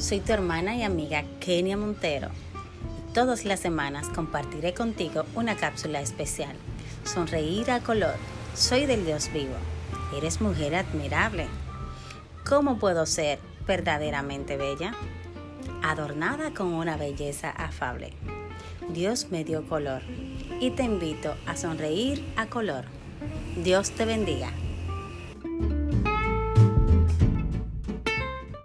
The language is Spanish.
Soy tu hermana y amiga Kenia Montero. Todas las semanas compartiré contigo una cápsula especial. Sonreír a color. Soy del Dios vivo. Eres mujer admirable. ¿Cómo puedo ser verdaderamente bella? Adornada con una belleza afable. Dios me dio color y te invito a sonreír a color. Dios te bendiga.